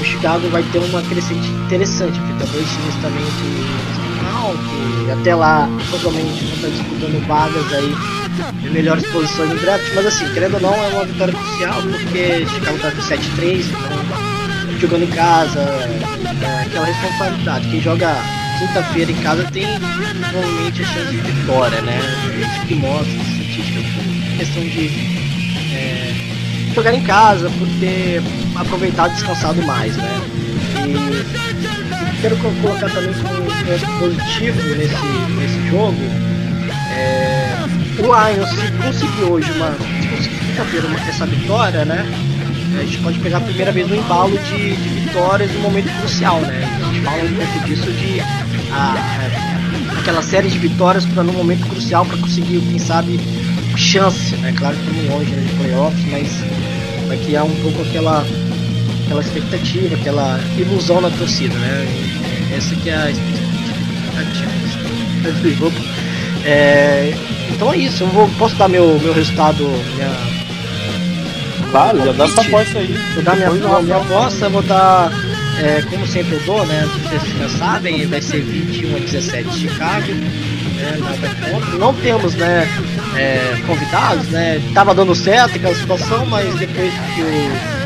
o Chicago vai ter uma crescente interessante, porque dois times também final, que até lá provavelmente vão estar disputando vagas aí em melhores posições no draft, mas assim, querendo ou não, é uma vitória crucial, porque Chicago tá com 7-3, então jogando em casa, é, aquela responsabilidade. Quem joga quinta-feira em casa tem normalmente a chance de vitória, né? Isso que mostra as estatísticas, questão de é, jogar em casa, por ter aproveitado e descansado mais, né? E quero co- colocar também como um positivo nesse, nesse jogo. É, o Lions, se conseguir hoje uma. Se conseguir uma- essa vitória, né? A gente pode pegar a primeira vez um embalo de, de vitórias no momento crucial, né? A gente fala um pouco disso de a- a- aquela série de vitórias para no momento crucial para conseguir, quem sabe, chance, né? Claro que estamos longe né, de playoffs, mas vai criar um pouco aquela, aquela expectativa, aquela ilusão na torcida, né? Essa que é a expectativa. Opa. É, então é isso, eu vou, posso dar meu, meu resultado, minha, Claro, já dá essa aposta aí. Vou dar minha, minha, aposta, vou dar, é, como sempre eu dou, né? Vocês já sabem, vai ser 21 a 17 de Chicago. Né. Não temos, né, é, convidados, né? Tava dando certo aquela situação, mas depois que o.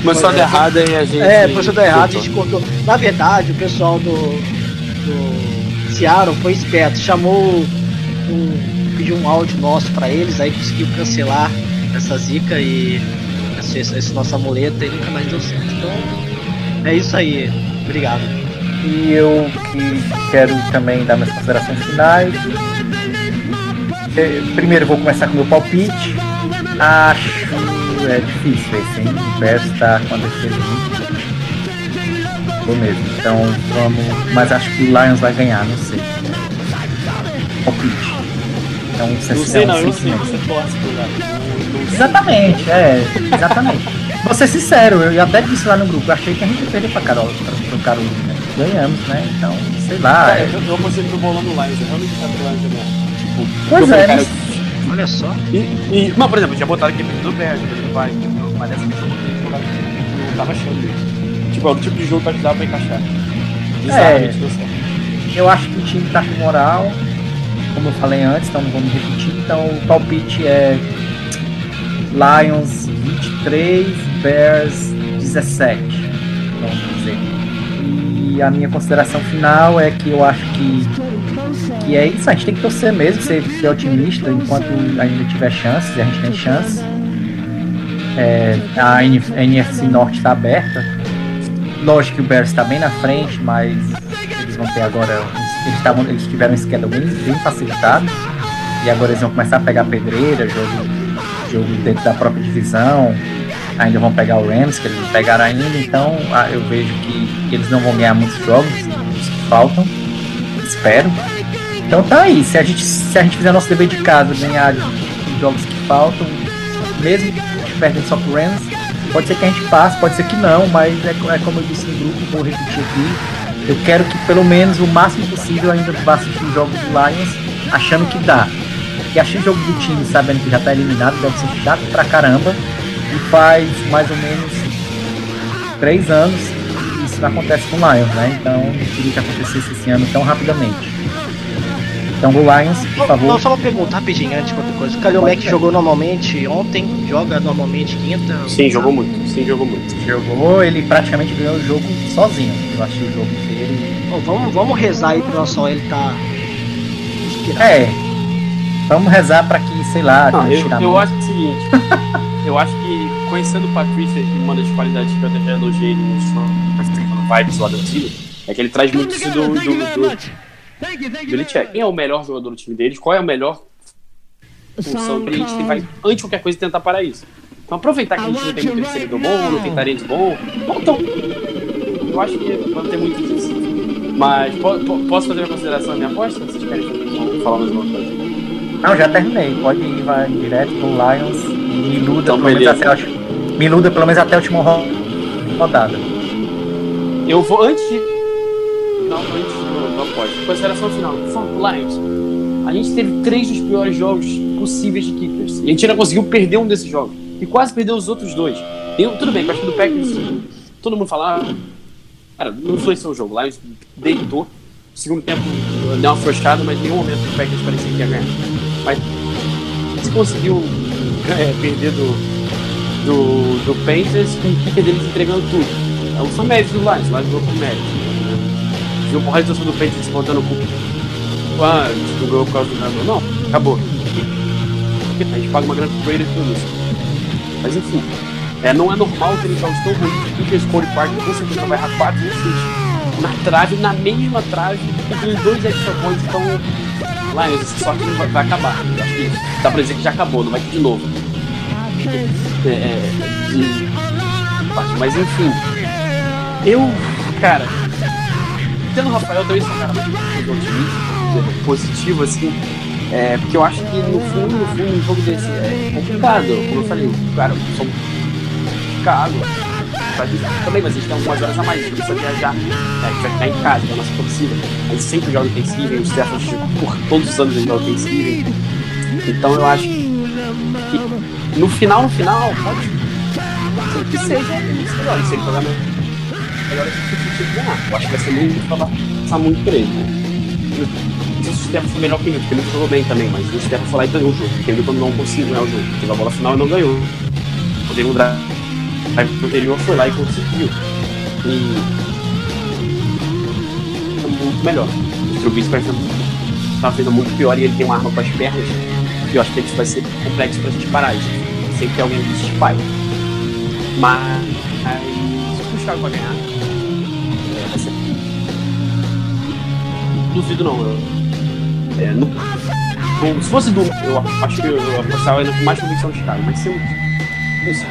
Começou a dar errado aí a gente. É, começou a dar errado, a gente cortou. Na verdade, o pessoal do, do Seattle foi esperto, chamou um, pediu um áudio nosso pra eles, aí conseguiu cancelar essa zica e esse, esse nosso amuleto e nunca mais deu certo. Então, é isso aí. Obrigado. E eu que quero também dar minhas considerações finais. Eh, Primeiro vou começar com o meu palpite. Acho é difícil esse, hein? O Bears está com a defesa muito Vou mesmo. Então vamos. Mas acho que o Lions vai ganhar, não sei. Palpite. Então, Não sei não, eu sei que você torce pro Lions. Não- não- Exatamente, é, exatamente. Vou ser sincero, eu até disse lá no grupo, eu achei que a gente ia perder pra Carol, pra, pro Carolina. Ganhamos, né? Então, sei lá. Cara, é- eu, eu consigo pro bolão do Lions, eu realmente quero pro Lions ganhar. Tipo, Pois eu falei, é, cara, mas- Olha só. E, e, mas, por exemplo, eu tinha botado aqui do Bears, do Vikings, mas dessa vez eu botei colocar eu tava achando isso. tipo, é o tipo de jogo que ajudava pra encaixar. É. Bizarramente deu certo. Eu acho que o time tá com moral, como eu falei antes, então não vou me repetir. Então o palpite é Lions 23, Bears 17, vamos dizer. E a minha consideração final é que eu acho que, que é isso, a gente tem que torcer mesmo, ser, ser otimista enquanto ainda tiver chances, a gente tem chances. É, a NFC Norte está aberta. Lógico que o Bears está bem na frente, mas eles vão ter agora. Eles, tavam, eles tiveram um schedule bem, bem facilitado. E agora eles vão começar a pegar pedreira, jogo, jogo dentro da própria divisão. Ainda vão pegar o Rams, que eles não pegaram ainda. Então ah, eu vejo que eles não vão ganhar muitos jogos, os que faltam. Espero. Então tá aí. Se a gente, se a gente fizer nosso dever de casa, ganhar os jogos que faltam, mesmo que perdendo só pro Rams, pode ser que a gente passe, pode ser que não, mas é, é como eu disse no grupo, vou repetir aqui. Eu quero que pelo menos o máximo possível ainda vá assistir os jogos do Lions achando que dá. Porque assistir jogo do time sabendo que já tá eliminado deve ser chato pra caramba. E faz mais ou menos três anos que isso não acontece com o Lions, né? Então não queria que acontecesse esse ano tão rapidamente. Então o Lions, por favor. Não, só uma pergunta rapidinho antes de qualquer coisa. O Kalil Mack jogou normalmente ontem, joga normalmente quinta. Sim, jogou muito. Sim, jogou muito. Jogou, ele praticamente ganhou o jogo sozinho. Eu assisti o jogo inteiro Bom, vamos, vamos rezar aí pro nosso ele tá inspirado. É. Vamos rezar pra que, sei lá, tenha eu, eu acho o seguinte. [laughs] eu acho que conhecendo o Patrícia, que uma das qualidades que eu até já elogiei no vibes lá da time, é que ele traz muito isso do, do, do Belichick. Quem é o melhor jogador do time deles? Qual é a melhor função que a gente tem, vai, antes de qualquer coisa, tentar parar isso. Então aproveitar que a gente não tem muito recebedor bom, não tem talento bom. Bom, então, eu acho que vai ter muito disso. Mas po- po- posso fazer uma consideração da minha aposta? Vocês querem falar mais uma coisa? Não, já terminei. Pode ir, vai direto pro Lions e me iluda, Então, pelo menos até a me iluda pelo menos até a última ro- rodada. Eu vou antes de. Não, antes do, do aposta. Consideração final. Lions. A gente teve três dos piores jogos possíveis de Kickers. E a gente ainda conseguiu perder um desses jogos. E quase perdeu os outros dois. Eu, tudo bem, que do Packers. Todo mundo fala. ah, Cara, não influenciou o jogo. Lions deitou. Segundo tempo deu uma frustrada, mas em nenhum momento o Packers parecia que ia ganhar. Mas se conseguiu [laughs] é, perder do, do, do Panthers com o kicker deles entregando tudo. Então, são méritos do Lions, o Lions jogou com mérito. Né? Porra de torcedor do Panthers se botando com ah, não ganhou por causa do jogador. Não, acabou. A gente paga uma grana pro Brady e tudo isso. Mas enfim, é, não é normal ter jogos tão ruins. O Kickers Cody Park com certeza vai errar 4 vezes na trave, na mesma trave, com dois extra points. Então, Lions, essa sorte não vai, vai acabar. Acho que dá pra dizer que já acabou, não vai ter de novo. É, é, de- Mas enfim, eu, cara, tendo o Rafael também sou um cara muito otimista, positivo, assim, é, porque eu acho que no fundo, no fundo, um jogo desse é complicado, como eu falei, cara, são complicado, pra também, mas a gente tem algumas horas a mais, a gente precisa viajar, né, a gente vai ficar em casa, com a nossa torcida, a gente sempre joga Thanksgiving, os Stephens, por todos os anos a gente joga Thanksgiving, então eu acho que no final, no final, pode que seja eles melhor, se ele jogar melhor, eu acho que vai ser muito, vai passar muito por ele, né. Não sei se o Stefan foi melhor que ele, porque ele jogou bem também, mas o Stefan foi lá e ganhou o jogo. Porque ele não conseguiu ganhar o jogo. Teve a bola final e não ganhou. Ele mudar a anterior foi lá e conseguiu. E. foi muito melhor. O Trubisky vai tá fazendo muito pior e ele tem uma arma com as pernas. E eu acho que isso vai ser complexo pra gente parar. Gente. Sempre tem alguém que se espalha. Mas. Se o Chicago vai ganhar, é, vai ser duvido não. Eu, é, não- não- se fosse dúvida, eu acho que eu, com mais convicção de Chicago, mas se eu. Isso,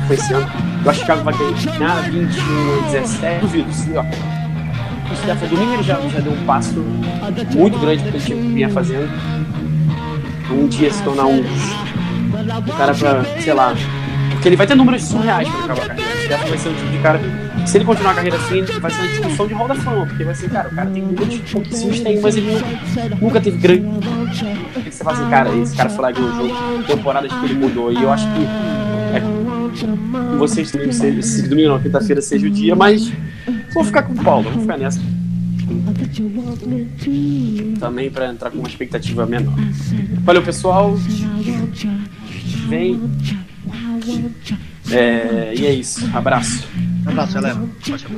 que foi esse ano. Eu acho que Chicago vai ganhar 21 a 17. Duvido, se, ó. O Stefan domingo ele já, já deu um passo muito grande que ele tinha- vinha fazendo. Um dia se tornar um. Um cara pra, sei lá. Porque ele vai ter números surreais pra acabar a carreira. O Stefan vai ser o tipo de cara se ele continuar a carreira assim, vai ser uma discussão de roda fama, porque vai ser, cara, o cara tem números pouquíssimos tem, mas ele nunca, teve grande. Você fala assim, cara, esse cara foi lá e ganhou o jogo, temporadas que ele mudou, e eu acho que com vocês domingo, seja, se domingo não, quinta-feira seja o dia, mas vou ficar com o Paulo, vou ficar nessa. Também para entrar com uma expectativa menor. Valeu, pessoal. Vem. É, e é isso. Abraço. Um abraço, galera.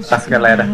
Abraço, galera.